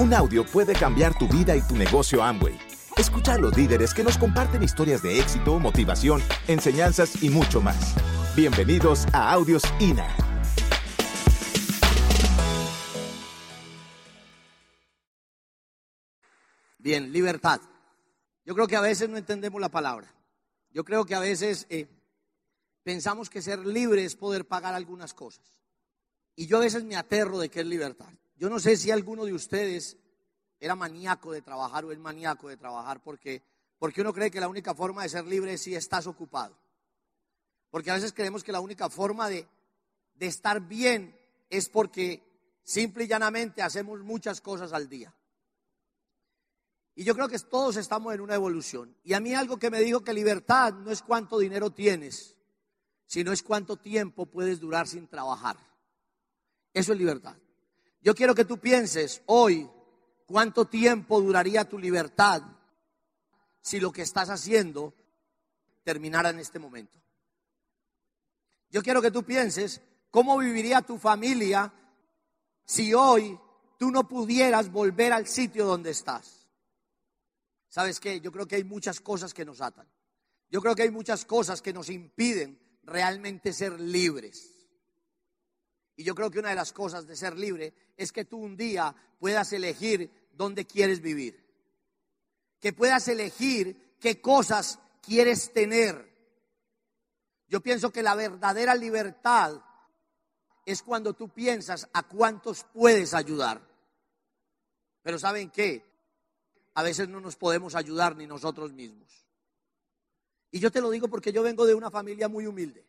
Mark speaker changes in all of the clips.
Speaker 1: Un audio puede cambiar tu vida y tu negocio Amway. Escucha a los líderes que nos comparten historias de éxito, motivación, enseñanzas y mucho más. Bienvenidos a Audios INA.
Speaker 2: Bien, libertad. Yo creo que a veces no entendemos la palabra. Yo creo que a veces eh, pensamos que ser libre es poder pagar algunas cosas. Y yo a veces me aterro de qué es libertad. Yo no sé si alguno de ustedes era maníaco de trabajar o es maníaco de trabajar porque, porque uno cree que la única forma de ser libre es si estás ocupado. Porque a veces creemos que la única forma de, de estar bien es porque simple y llanamente hacemos muchas cosas al día. Y yo creo que todos estamos en una evolución. Y a mí algo que me dijo que libertad no es cuánto dinero tienes, sino es cuánto tiempo puedes durar sin trabajar. Eso es libertad. Yo quiero que tú pienses hoy cuánto tiempo duraría tu libertad si lo que estás haciendo terminara en este momento. Yo quiero que tú pienses cómo viviría tu familia si hoy tú no pudieras volver al sitio donde estás. ¿Sabes qué? Yo creo que hay muchas cosas que nos atan. Yo creo que hay muchas cosas que nos impiden realmente ser libres. Y yo creo que una de las cosas de ser libre es que tú un día puedas elegir dónde quieres vivir. Que puedas elegir qué cosas quieres tener. Yo pienso que la verdadera libertad es cuando tú piensas a cuántos puedes ayudar. Pero ¿saben qué? A veces no nos podemos ayudar ni nosotros mismos. Y yo te lo digo porque yo vengo de una familia muy humilde.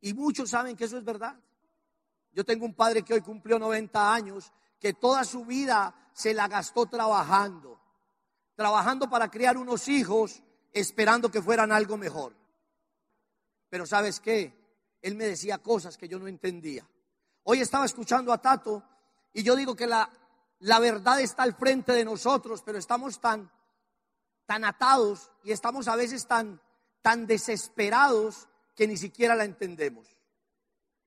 Speaker 2: Y muchos saben que eso es verdad. Yo tengo un padre que hoy cumplió 90 años, que toda su vida se la gastó trabajando, trabajando para criar unos hijos, esperando que fueran algo mejor. Pero sabes qué? Él me decía cosas que yo no entendía. Hoy estaba escuchando a Tato y yo digo que la, la verdad está al frente de nosotros, pero estamos tan, tan atados y estamos a veces tan, tan desesperados que ni siquiera la entendemos.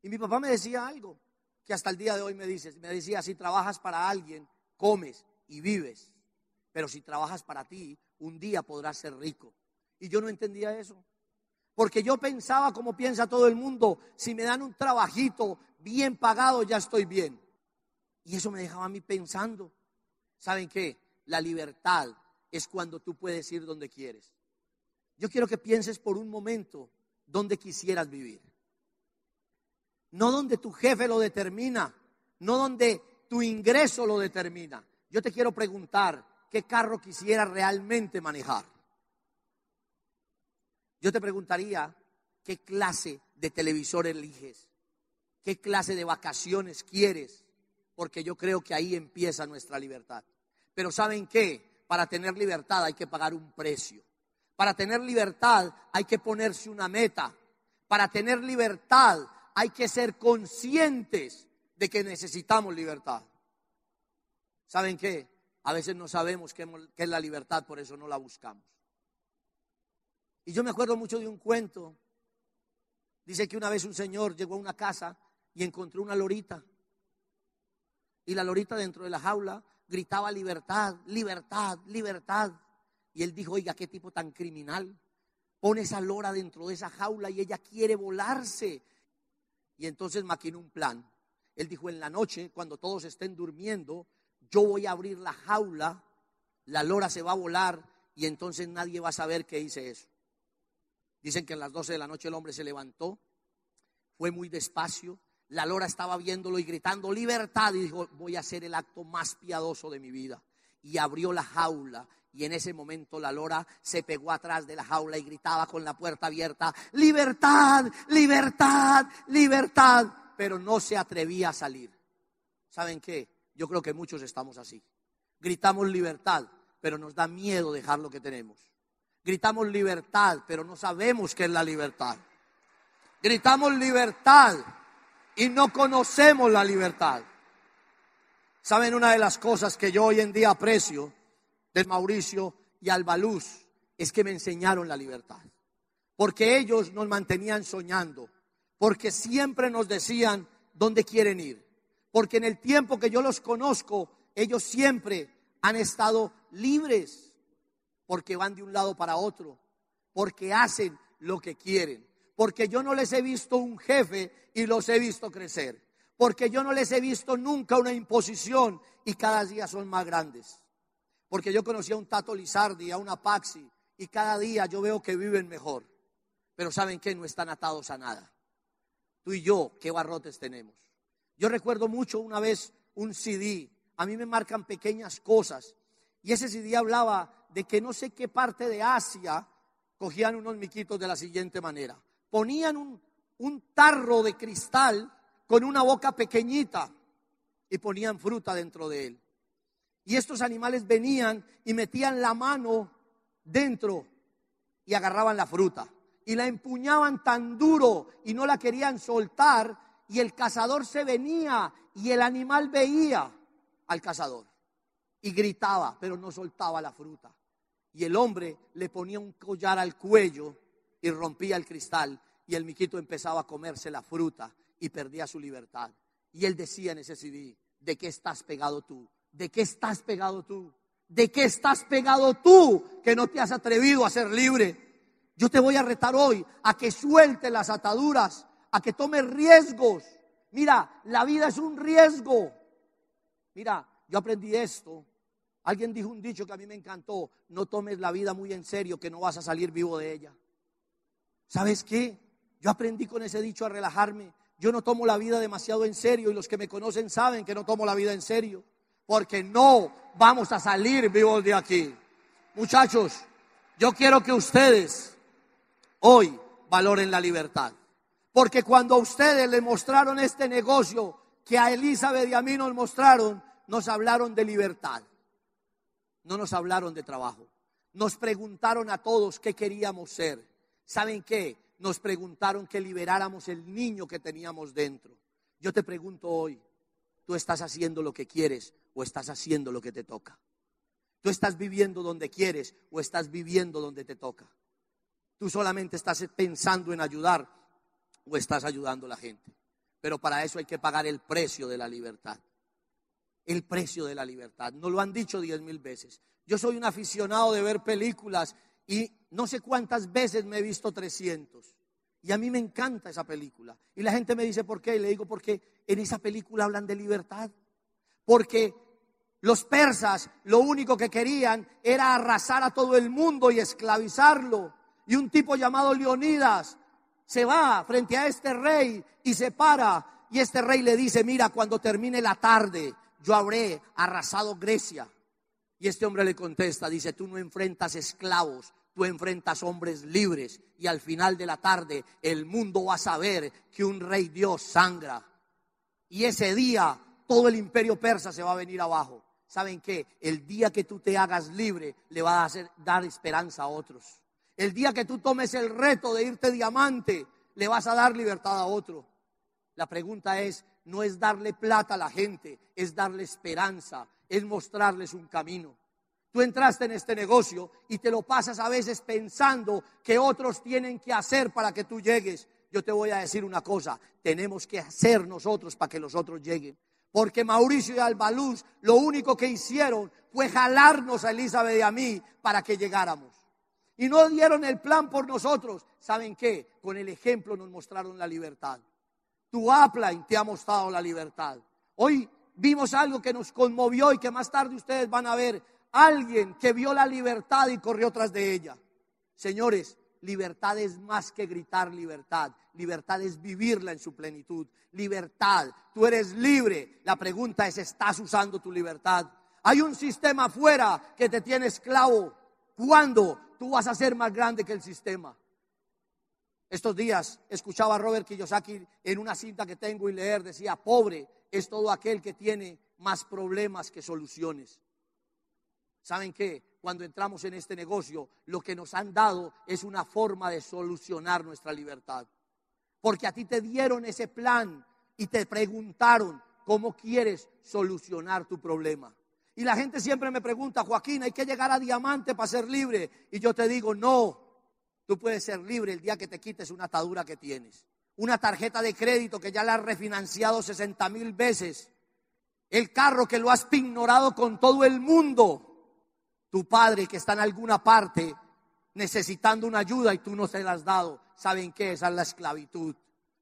Speaker 2: Y mi papá me decía algo que hasta el día de hoy me dice, me decía, si trabajas para alguien, comes y vives, pero si trabajas para ti, un día podrás ser rico. Y yo no entendía eso. Porque yo pensaba como piensa todo el mundo, si me dan un trabajito bien pagado, ya estoy bien. Y eso me dejaba a mí pensando. ¿Saben qué? La libertad es cuando tú puedes ir donde quieres. Yo quiero que pienses por un momento donde quisieras vivir no donde tu jefe lo determina, no donde tu ingreso lo determina. Yo te quiero preguntar, ¿qué carro quisiera realmente manejar? Yo te preguntaría, ¿qué clase de televisor eliges? ¿Qué clase de vacaciones quieres? Porque yo creo que ahí empieza nuestra libertad. Pero ¿saben qué? Para tener libertad hay que pagar un precio. Para tener libertad hay que ponerse una meta. Para tener libertad hay que ser conscientes de que necesitamos libertad. ¿Saben qué? A veces no sabemos qué, es la libertad, por eso no la buscamos. Y yo me acuerdo mucho de un cuento. Dice que una vez un señor llegó a una casa y encontró una lorita. Y la lorita dentro de la jaula gritaba libertad, libertad, libertad. Y él dijo, oiga, qué tipo tan criminal. Pone esa lora dentro de esa jaula y ella quiere volarse. Y entonces maquinó un plan. Él dijo, en la noche, cuando todos estén durmiendo, yo voy a abrir la jaula, la lora se va a volar y entonces nadie va a saber que hice eso. Dicen que en las 12 de la noche el hombre se levantó, fue muy despacio, la lora estaba viéndolo y gritando libertad y dijo, voy a hacer el acto más piadoso de mi vida. Y abrió la jaula y en ese momento la lora se pegó atrás de la jaula y gritaba con la puerta abierta, libertad, libertad, libertad, pero no se atrevía a salir. ¿Saben qué? Yo creo que muchos estamos así. Gritamos libertad, pero nos da miedo dejar lo que tenemos. Gritamos libertad, pero no sabemos qué es la libertad. Gritamos libertad y no conocemos la libertad. ¿Saben una de las cosas que yo hoy en día aprecio? De Mauricio y Albaluz es que me enseñaron la libertad. Porque ellos nos mantenían soñando. Porque siempre nos decían dónde quieren ir. Porque en el tiempo que yo los conozco, ellos siempre han estado libres porque van de un lado para otro, porque hacen lo que quieren, porque yo no les he visto un jefe y los he visto crecer, porque yo no les he visto nunca una imposición y cada día son más grandes, porque yo conocí a un Tato Lizardi, a una Paxi, y cada día yo veo que viven mejor, pero ¿saben qué? No están atados a nada. Tú y yo, ¿qué barrotes tenemos? Yo recuerdo mucho una vez un CD, a mí me marcan pequeñas cosas, y ese CD hablaba de que no sé qué parte de Asia cogían unos miquitos de la siguiente manera. Ponían un, un tarro de cristal con una boca pequeñita y ponían fruta dentro de él. Y estos animales venían y metían la mano dentro y agarraban la fruta. Y la empuñaban tan duro y no la querían soltar. Y el cazador se venía y el animal veía al cazador. Y gritaba, pero no soltaba la fruta. Y el hombre le ponía un collar al cuello y rompía el cristal. Y el miquito empezaba a comerse la fruta y perdía su libertad. Y él decía en ese ¿de qué estás pegado tú? ¿De qué estás pegado tú? ¿De qué estás pegado tú que no te has atrevido a ser libre? Yo te voy a retar hoy a que suelte las ataduras, a que tomes riesgos. Mira, la vida es un riesgo. Mira, yo aprendí esto. Alguien dijo un dicho que a mí me encantó, no tomes la vida muy en serio que no vas a salir vivo de ella. ¿Sabes qué? Yo aprendí con ese dicho a relajarme. Yo no tomo la vida demasiado en serio y los que me conocen saben que no tomo la vida en serio porque no vamos a salir vivos de aquí. Muchachos, yo quiero que ustedes hoy valoren la libertad. Porque cuando a ustedes le mostraron este negocio que a Elizabeth y a mí nos mostraron, nos hablaron de libertad. No nos hablaron de trabajo. Nos preguntaron a todos qué queríamos ser. ¿Saben qué? Nos preguntaron que liberáramos el niño que teníamos dentro. Yo te pregunto hoy, ¿tú estás haciendo lo que quieres o estás haciendo lo que te toca. Tú estás viviendo donde quieres o estás viviendo donde te toca. Tú solamente estás pensando en ayudar o estás ayudando a la gente. Pero para eso hay que pagar el precio de la libertad. El precio de la libertad. Nos lo han dicho diez mil veces. Yo soy un aficionado de ver películas y no sé cuántas veces me he visto 300. Y a mí me encanta esa película. Y la gente me dice, ¿por qué? Y le digo, porque en esa película hablan de libertad. Porque los persas lo único que querían era arrasar a todo el mundo y esclavizarlo. Y un tipo llamado Leonidas se va frente a este rey y se para. Y este rey le dice, mira, cuando termine la tarde, yo habré arrasado Grecia. Y este hombre le contesta, dice, tú no enfrentas esclavos, tú enfrentas hombres libres. Y al final de la tarde el mundo va a saber que un rey Dios sangra. Y ese día todo el imperio persa se va a venir abajo. ¿Saben qué? El día que tú te hagas libre, le va a dar esperanza a otros. El día que tú tomes el reto de irte diamante, le vas a dar libertad a otro. La pregunta es, no es darle plata a la gente, es darle esperanza, es mostrarles un camino. Tú entraste en este negocio y te lo pasas a veces pensando que otros tienen que hacer para que tú llegues. Yo te voy a decir una cosa, tenemos que hacer nosotros para que los otros lleguen. Porque Mauricio y Albaluz lo único que hicieron fue jalarnos a Elizabeth y a mí para que llegáramos. Y no dieron el plan por nosotros. ¿Saben qué? Con el ejemplo nos mostraron la libertad. Tu upline te ha mostrado la libertad. Hoy vimos algo que nos conmovió y que más tarde ustedes van a ver. Alguien que vio la libertad y corrió tras de ella. Señores, libertad es más que gritar libertad. Libertad es vivirla en su plenitud. Libertad, tú eres libre. La pregunta es, ¿estás usando tu libertad? Hay un sistema afuera que te tiene esclavo. ¿Cuándo tú vas a ser más grande que el sistema? Estos días escuchaba a Robert Kiyosaki en una cinta que tengo y leer, decía, pobre es todo aquel que tiene más problemas que soluciones. ¿Saben qué? Cuando entramos en este negocio, lo que nos han dado es una forma de solucionar nuestra libertad. Porque a ti te dieron ese plan y te preguntaron cómo quieres solucionar tu problema. Y la gente siempre me pregunta, Joaquín, hay que llegar a diamante para ser libre. Y yo te digo, no, tú puedes ser libre el día que te quites una atadura que tienes. Una tarjeta de crédito que ya la has refinanciado 60 mil veces el carro que lo has ignorado con todo el mundo, tu padre que está en alguna parte necesitando una ayuda y tú no se la has dado. ¿Saben qué? Esa es la esclavitud.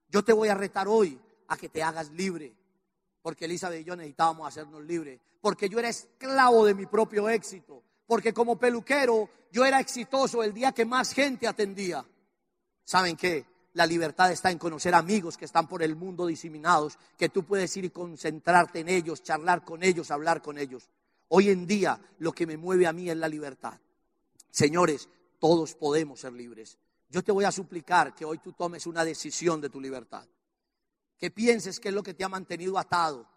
Speaker 2: Yo te voy a retar hoy a que te hagas libre. Porque Elizabeth y yo necesitábamos hacernos libres. Porque yo era esclavo de mi propio éxito. Porque como peluquero yo era exitoso el día que más gente atendía. ¿Saben qué? La libertad está en conocer amigos que están por el mundo diseminados, que tú puedes ir y concentrarte en ellos, charlar con ellos, hablar con ellos. Hoy en día lo que me mueve a mí es la libertad. Señores, todos podemos ser libres. Yo te voy a suplicar que hoy tú tomes una decisión de tu libertad. Que pienses qué es lo que te ha mantenido atado.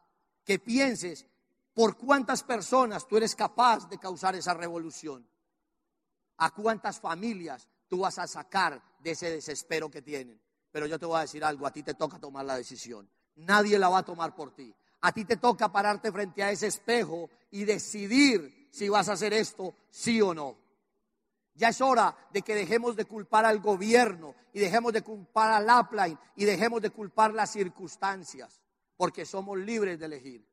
Speaker 2: Que pienses por cuántas personas tú eres capaz de causar esa revolución. A cuántas familias tú vas a sacar de ese desespero que tienen. Pero yo te voy a decir algo, a ti te toca tomar la decisión. Nadie la va a tomar por ti. A ti te toca pararte frente a ese espejo y decidir si vas a hacer esto, sí o no. Ya es hora de que dejemos de culpar al gobierno y dejemos de culpar al upline y dejemos de culpar las circunstancias, porque somos libres de elegir,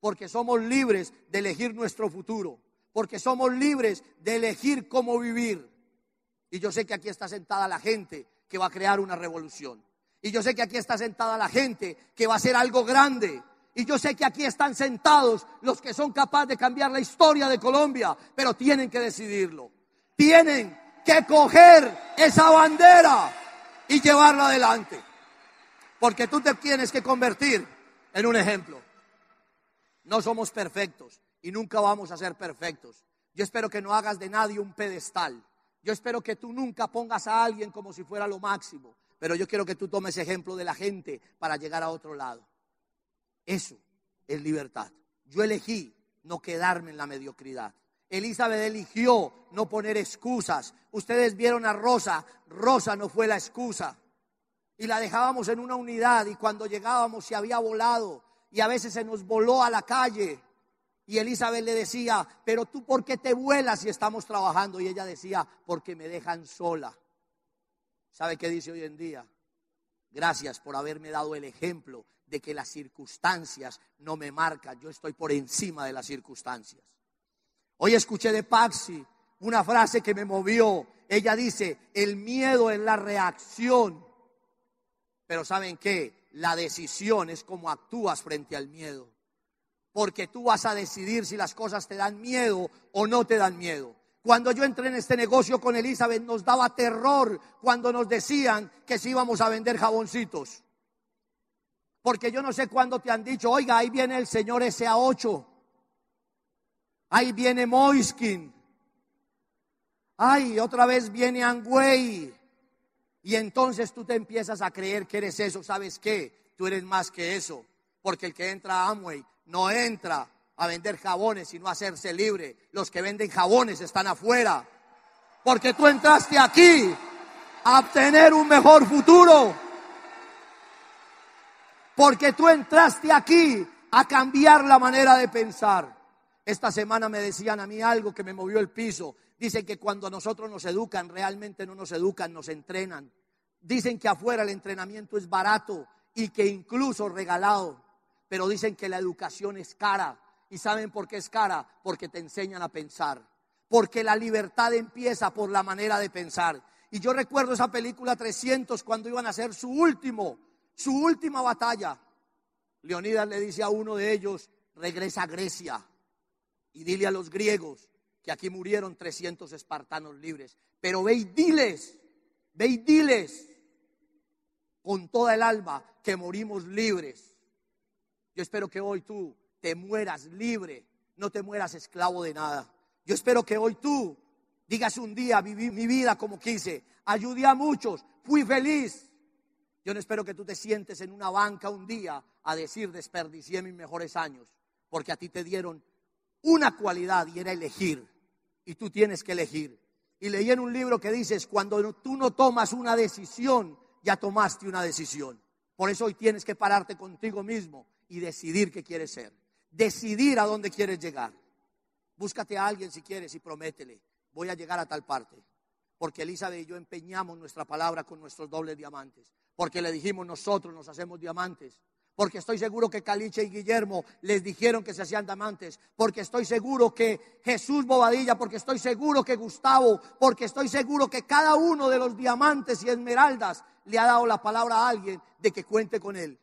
Speaker 2: porque somos libres de elegir nuestro futuro, porque somos libres de elegir cómo vivir. Y yo sé que aquí está sentada la gente que va a crear una revolución. Y yo sé que aquí está sentada la gente que va a hacer algo grande. Y yo sé que aquí están sentados los que son capaces de cambiar la historia de Colombia, pero tienen que decidirlo. Tienen que coger esa bandera y llevarla adelante. Porque tú te tienes que convertir en un ejemplo. No somos perfectos y nunca vamos a ser perfectos. Yo espero que no hagas de nadie un pedestal. Yo espero que tú nunca pongas a alguien como si fuera lo máximo, pero yo quiero que tú tomes ejemplo de la gente para llegar a otro lado. Eso es libertad. Yo elegí no quedarme en la mediocridad. Elizabeth eligió no poner excusas. Ustedes vieron a Rosa, Rosa no fue la excusa. Y la dejábamos en una unidad y cuando llegábamos se había volado y a veces se nos voló a la calle y Elizabeth le decía, pero tú por qué te vuelas si estamos trabajando? Y ella decía, porque me dejan sola. ¿Sabe qué dice hoy en día? Gracias por haberme dado el ejemplo de que las circunstancias no me marcan, yo estoy por encima de las circunstancias. Hoy escuché de Paxi una frase que me movió. Ella dice, el miedo es la reacción, pero ¿saben qué? La decisión es como actúas frente al miedo porque tú vas a decidir si las cosas te dan miedo o no te dan miedo. Cuando yo entré en este negocio con Elizabeth nos daba terror cuando nos decían que si íbamos a vender jaboncitos. Porque yo no sé cuándo te han dicho, oiga, ahí viene el señor SA8. Ahí viene Moiskin. Ay, otra vez viene Angway. Y entonces tú te empiezas a creer que eres eso. ¿Sabes qué? Tú eres más que eso. Porque el que entra a Amway no entra a vender jabones, sino a hacerse libre. Los que venden jabones están afuera. Porque tú entraste aquí a obtener un mejor futuro. Porque tú entraste aquí a cambiar la manera de pensar. Esta semana me decían a mí algo que me movió el piso. Dicen que cuando nosotros nos educan, realmente no nos educan, nos entrenan. Dicen que afuera el entrenamiento es barato y que incluso regalado pero dicen que la educación es cara. ¿Y saben por qué es cara? Porque te enseñan a pensar. Porque la libertad empieza por la manera de pensar. Y yo recuerdo esa película 300 cuando iban a hacer su último, su última batalla. Leonidas le dice a uno de ellos, regresa a Grecia y dile a los griegos que aquí murieron 300 espartanos libres. Pero ve y diles, ve y diles con toda el alma que morimos libres yo espero que hoy tú te mueras libre, no te mueras esclavo de nada. Yo espero que hoy tú digas un día, viví mi vida como quise, ayudé a muchos, fui feliz. Yo no espero que tú te sientes en una banca un día a decir desperdicié mis mejores años, porque a ti te dieron una cualidad y era elegir, y tú tienes que elegir. Y leí en un libro que dices, cuando tú no tomas una decisión, ya tomaste una decisión. Por eso hoy tienes que pararte contigo mismo y decidir qué quieres ser. Decidir a dónde quieres llegar. Búscate a alguien si quieres y prométele, voy a llegar a tal parte. Porque Elizabeth y yo empeñamos nuestra palabra con nuestros dobles diamantes. Porque le dijimos nosotros nos hacemos diamantes. porque estoy seguro que Caliche y Guillermo les dijeron que se hacían diamantes, porque estoy seguro que Jesús Bobadilla, porque estoy seguro que Gustavo, porque estoy seguro que cada uno de los diamantes y esmeraldas le ha dado la palabra a alguien de que cuente con él.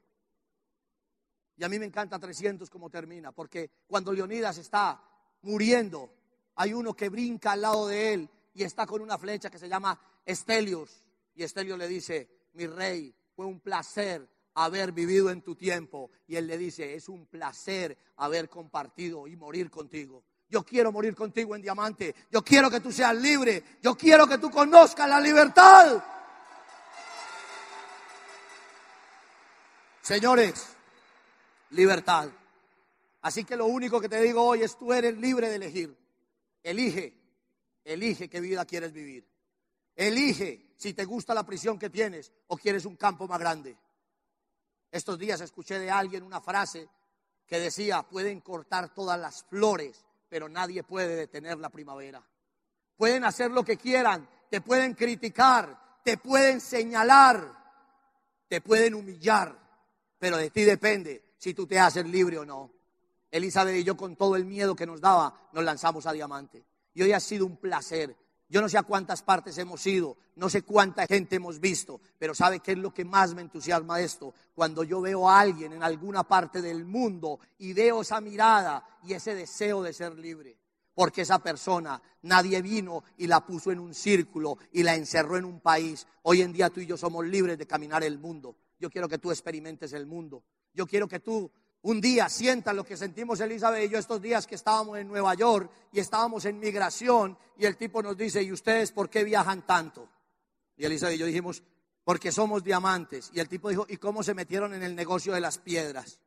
Speaker 2: Y a mí me encanta 300 como termina, porque cuando Leonidas está muriendo, hay uno que brinca al lado de él y está con una flecha que se llama Estelios. Y Estelios le dice, mi rey, fue un placer haber vivido en tu tiempo. Y él le dice, es un placer haber compartido y morir contigo. Yo quiero morir contigo en diamante. Yo quiero que tú seas libre. Yo quiero que tú conozcas la libertad. Señores, libertad. Así que lo único que te digo hoy es tú eres libre de elegir. Elige, elige qué vida quieres vivir. Elige si te gusta la prisión que tienes o quieres un campo más grande. Estos días escuché de alguien una frase que decía, pueden cortar todas las flores, pero nadie puede detener la primavera. Pueden hacer lo que quieran, te pueden criticar, te pueden señalar, te pueden humillar, pero de ti depende si tú te haces libre o no. Elizabeth y yo con todo el miedo que nos daba, nos lanzamos a Diamante. Y hoy ha sido un placer yo no sé a cuántas partes hemos ido, no sé cuánta gente hemos visto, pero ¿sabe qué es lo que más me entusiasma de esto? Cuando yo veo a alguien en alguna parte del mundo y veo esa mirada y ese deseo de ser libre. Porque esa persona nadie vino y la puso en un círculo y la encerró en un país. Hoy en día tú y yo somos libres de caminar el mundo. Yo quiero que tú experimentes el mundo. Yo quiero que tú un día sientan lo que sentimos Elizabeth y yo estos días que estábamos en Nueva York y estábamos en migración y el tipo nos dice, ¿y ustedes por qué viajan tanto? Y Elizabeth y yo dijimos, porque somos diamantes. Y el tipo dijo, ¿y cómo se metieron en el negocio de las piedras?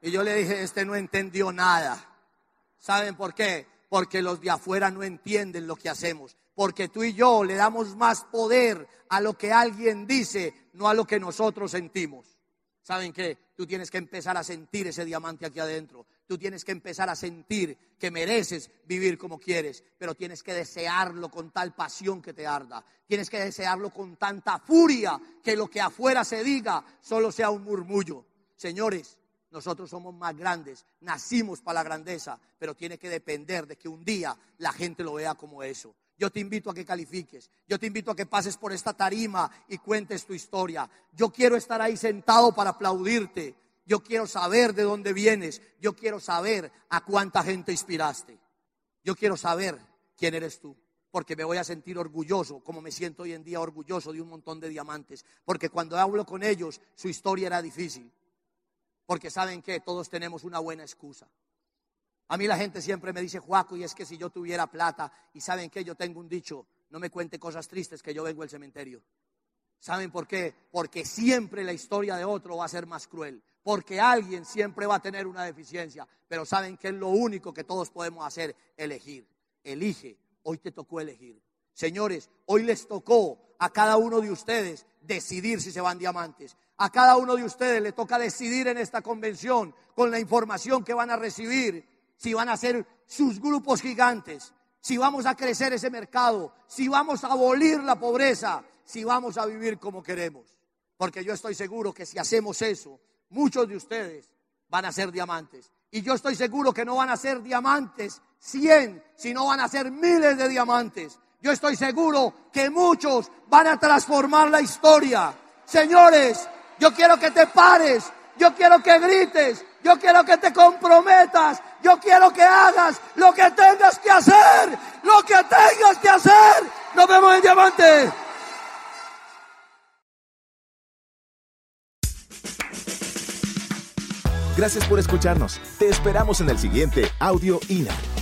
Speaker 2: Y yo le dije, este no entendió nada. ¿Saben por qué? Porque los de afuera no entienden lo que hacemos. Porque tú y yo le damos más poder a lo que alguien dice, no a lo que nosotros sentimos. ¿Saben qué? Tú tienes que empezar a sentir ese diamante aquí adentro. Tú tienes que empezar a sentir que mereces vivir como quieres, pero tienes que desearlo con tal pasión que te arda. Tienes que desearlo con tanta furia que lo que afuera se diga solo sea un murmullo. Señores, nosotros somos más grandes, nacimos para la grandeza, pero tiene que depender de que un día la gente lo vea como eso. Yo te invito a que califiques. Yo te invito a que pases por esta tarima y cuentes tu historia. Yo quiero estar ahí sentado para aplaudirte. Yo quiero saber de dónde vienes. Yo quiero saber a cuánta gente inspiraste. Yo quiero saber quién eres tú. Porque me voy a sentir orgulloso, como me siento hoy en día orgulloso de un montón de diamantes. Porque cuando hablo con ellos, su historia era difícil. Porque saben que todos tenemos una buena excusa. A mí la gente siempre me dice, Juaco, y es que si yo tuviera plata, y saben que yo tengo un dicho, no me cuente cosas tristes que yo vengo al cementerio. ¿Saben por qué? Porque siempre la historia de otro va a ser más cruel. Porque alguien siempre va a tener una deficiencia. Pero saben que es lo único que todos podemos hacer, elegir. Elige. Hoy te tocó elegir. Señores, hoy les tocó a cada uno de ustedes decidir si se van diamantes. A cada uno de ustedes le toca decidir en esta convención con la información que van a recibir si van a ser sus grupos gigantes, si vamos a crecer ese mercado, si vamos a abolir la pobreza, si vamos a vivir como queremos. Porque yo estoy seguro que si hacemos eso, muchos de ustedes van a ser diamantes. Y yo estoy seguro que no van a ser diamantes 100, sino van a ser miles de diamantes. Yo estoy seguro que muchos van a transformar la historia. Señores, yo quiero que te pares, yo quiero que grites, yo quiero que te comprometas. Yo quiero que hagas lo que tengas que hacer. Lo que tengas que hacer. Nos vemos en Diamante.
Speaker 1: Gracias por escucharnos. Te esperamos en el siguiente Audio INA.